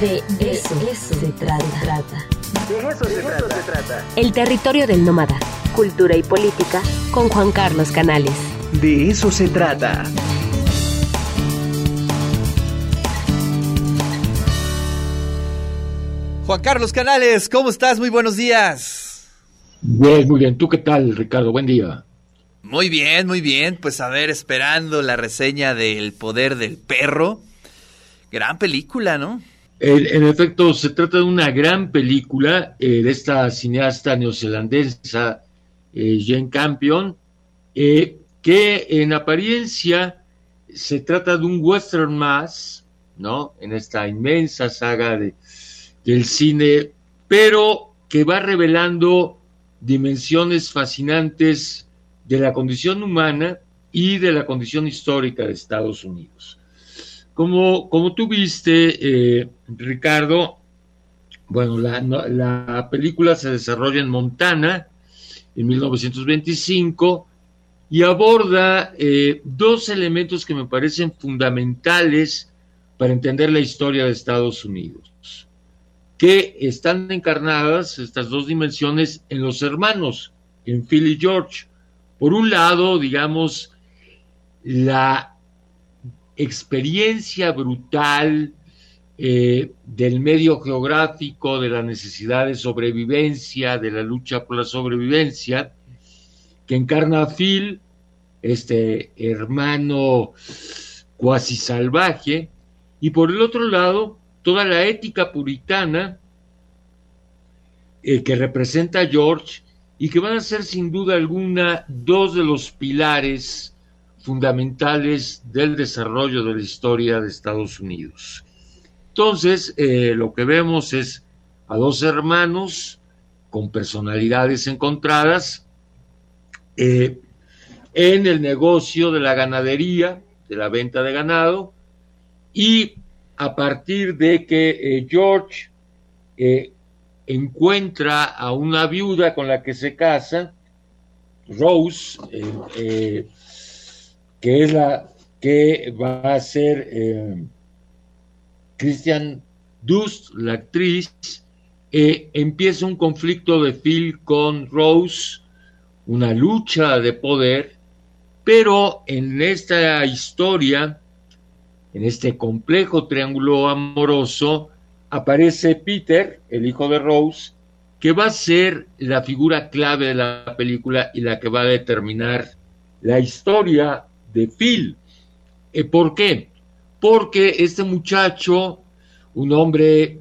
De eso, se trata. De eso, se, trata. El territorio del nómada. Cultura y política con Juan Carlos Canales. De eso se trata. Juan Carlos Canales, ¿cómo estás? Muy buenos días. Bien, muy bien. ¿Tú qué tal, Ricardo? Buen día. Muy bien, muy bien. Pues a ver, esperando la reseña del poder del perro. Gran película, ¿no? En, efecto, se trata de una gran película eh, de esta cineasta neozelandesa, eh, Jane Campion, eh, que en apariencia se trata de un western más, ¿no? En esta inmensa saga de, del cine, pero que va revelando dimensiones fascinantes de la condición humana y de la condición histórica de Estados Unidos. Como, como tú viste, eh, Ricardo, bueno, la, película se desarrolla en Montana en 1925 y aborda eh, dos elementos que me parecen fundamentales para entender la historia de Estados Unidos, que están encarnadas, estas dos dimensiones, en los hermanos, en Phil y George. Por un lado, digamos, la experiencia brutal eh, del medio geográfico, de la necesidad de sobrevivencia, de la lucha por la sobrevivencia, que encarna a Phil, este hermano cuasi salvaje, y por el otro lado, toda la ética puritana eh, que representa a George y que van a ser sin duda alguna dos de los pilares fundamentales del desarrollo de la historia de Estados Unidos. Entonces, eh, lo que vemos es a dos hermanos con personalidades encontradas eh, en el negocio de la ganadería, de la venta de ganado, y a partir de que eh, George encuentra a una viuda con la que se casa, Rose, que es la que va a ser eh, Christian Dust, la actriz, eh, empieza un conflicto de Phil con Rose, una lucha de poder, pero en esta historia, en este complejo triángulo amoroso, aparece Peter, el hijo de Rose, que va a ser la figura clave de la película y la que va a determinar la historia de Phil. Eh, ¿Por qué? Porque este muchacho, un hombre,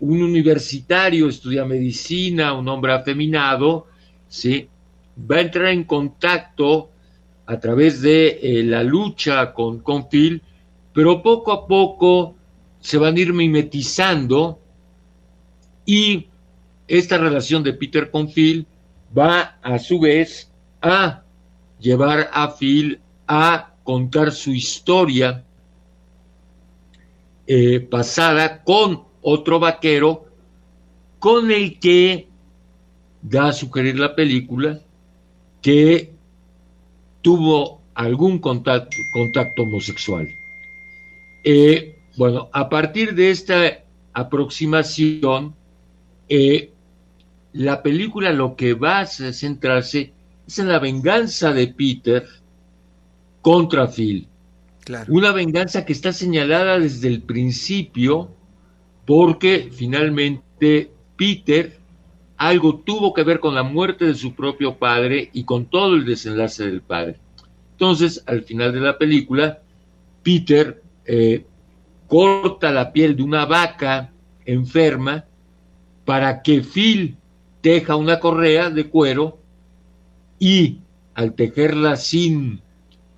un universitario, estudia medicina, un hombre afeminado, ¿sí? va a entrar en contacto a través de eh, la lucha con, con Phil, pero poco a poco se van a ir mimetizando y esta relación de Peter con Phil va a su vez a llevar a Phil a contar su historia eh, pasada con otro vaquero con el que da a sugerir la película que tuvo algún contacto, contacto homosexual. Eh, bueno, a partir de esta aproximación, eh, la película lo que va a centrarse es en la venganza de Peter contra Phil. Una venganza que está señalada desde el principio porque finalmente Peter algo tuvo que ver con la muerte de su propio padre y con todo el desenlace del padre. Entonces, al final de la película, Peter eh, corta la piel de una vaca enferma para que Phil teja una correa de cuero y al tejerla sin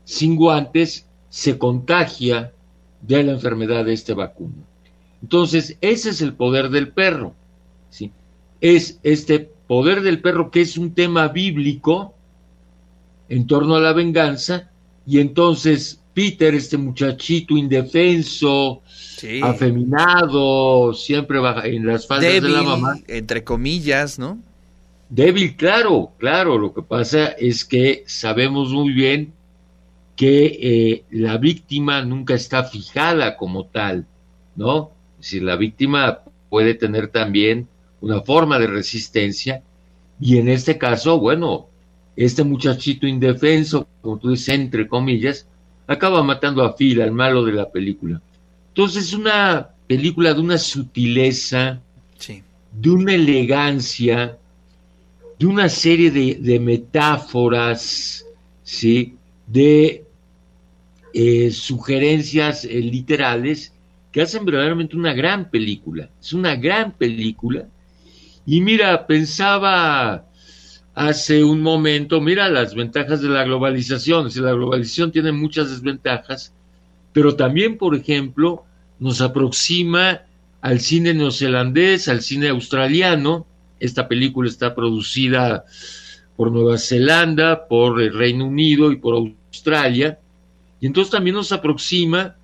sin guantes se contagia de la enfermedad de este vacuno. Entonces, ese es el poder del perro. ¿sí? Es este poder del perro que es un tema bíblico en torno a la venganza, y entonces Peter, este muchachito indefenso, afeminado, siempre baja en las faldas de la mamá. Entre comillas, ¿no? Débil, claro, claro. Lo que pasa es que sabemos muy bien que eh, la víctima nunca está fijada como tal, ¿no? Es decir, la víctima puede tener también una forma de resistencia y en este caso, bueno, este muchachito indefenso, como tú dices, entre comillas, acaba matando a Phil, al malo de la película. Entonces es una película de una sutileza, de una elegancia, de una serie de, metáforas, ¿sí? de eh, sugerencias eh, literales que hacen verdaderamente una gran película. Es una gran película. Y mira, pensaba hace un momento, mira las ventajas de la globalización. Si la globalización tiene muchas desventajas, pero también, por ejemplo, nos aproxima al cine neozelandés, al cine australiano. Esta película está producida por Nueva Zelanda, por el Reino Unido y por Australia. Y entonces también nos aproxima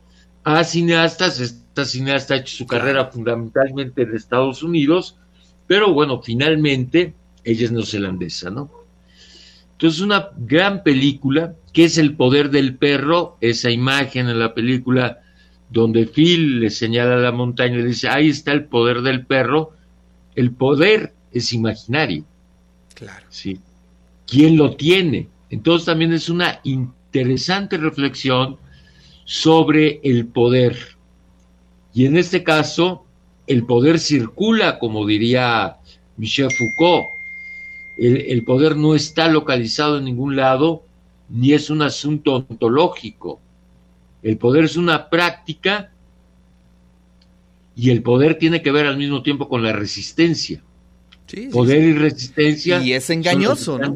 a cineastas. Esta cineasta ha hecho su carrera fundamentalmente en Estados Unidos, pero bueno, finalmente ella es neozelandesa, ¿no? Entonces, una gran película, que es El poder del perro, esa imagen en la película donde Phil le señala la montaña y le dice, ahí está el poder del perro, el poder es imaginario. Claro. ¿sí? ¿Quién lo tiene? Entonces también es una interesante reflexión sobre el poder. Y en este caso, el poder circula, como diría Michel Foucault, el, poder no está localizado en ningún lado, ni es un asunto ontológico. El poder es una práctica y el poder tiene que ver al mismo tiempo con la resistencia. poder y resistencia. Y es engañoso, ¿no?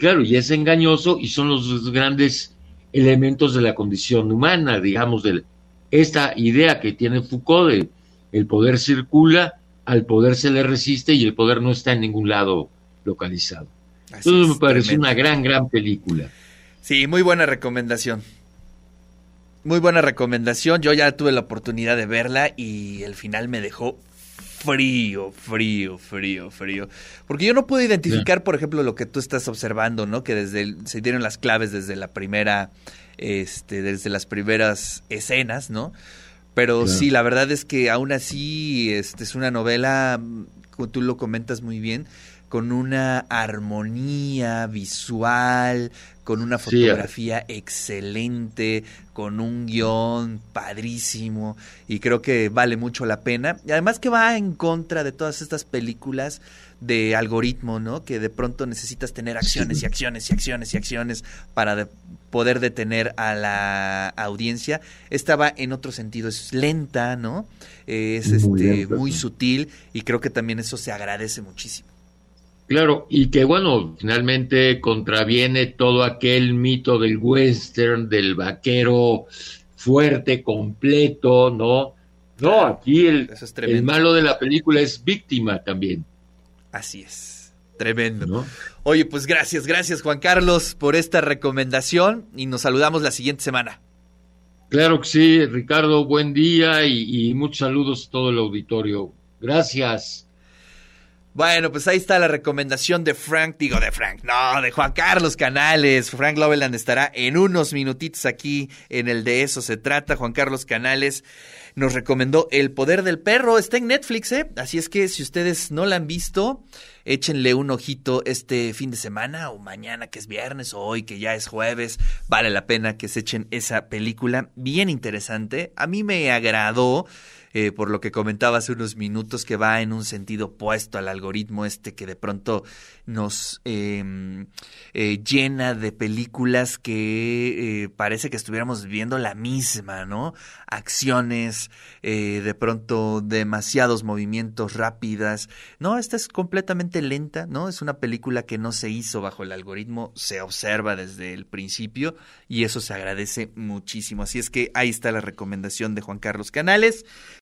Claro, y es engañoso y son los grandes elementos de la condición humana, digamos, de esta idea que tiene Foucault de el poder circula, al poder se le resiste y el poder no está en ningún lado localizado. Entonces me parece una gran, gran película. Sí, muy buena recomendación. Muy buena recomendación. Yo ya tuve la oportunidad de verla y el final me dejó frío, frío, frío, frío. Porque yo no puedo identificar, por ejemplo, lo que tú estás observando, ¿no? Que desde se dieron las claves desde la primera, este, desde las primeras escenas, ¿no? Pero sí, la verdad es que aún así, este es una novela, como tú lo comentas muy bien, con una armonía visual, con una fotografía excelente, con un guion padrísimo y creo que vale mucho la pena. Y además que va en contra de todas estas películas de algoritmo, ¿no? Que de pronto necesitas tener acciones y acciones y acciones y acciones para poder detener a la audiencia. Esta va en otro sentido, es lenta, ¿no? Es muy, este, muy sutil y creo que también eso se agradece muchísimo. Claro, y que bueno, finalmente contraviene todo aquel mito del western, del vaquero fuerte, completo, ¿no? No, aquí el, el malo de la película es víctima también. Así es, tremendo. Oye, pues gracias, gracias Juan Carlos por esta recomendación y nos saludamos la siguiente semana. Claro que sí, Ricardo, buen día y, y muchos saludos a todo el auditorio. Gracias. Bueno, pues ahí está la recomendación de Frank, digo de Frank, no, de Juan Carlos Canales. Frank Loveland estará en unos minutitos aquí en el de eso se trata. Juan Carlos Canales nos recomendó El Poder del Perro, está en Netflix, ¿eh? Así es que si ustedes no la han visto, échenle un ojito este fin de semana o mañana que es viernes o hoy que ya es jueves. Vale la pena que se echen esa película, bien interesante. A mí me agradó. Eh, por lo que comentaba hace unos minutos, que va en un sentido opuesto al algoritmo este que de pronto nos em, eh, llena de películas que eh, parece que estuviéramos viendo la misma, ¿no? Acciones, de pronto demasiados movimientos rápidas. No, esta es completamente lenta, ¿no? Es una película que no se hizo bajo el algoritmo, se observa desde el principio y eso se agradece muchísimo. Así es que ahí está la recomendación de Juan Carlos Canales.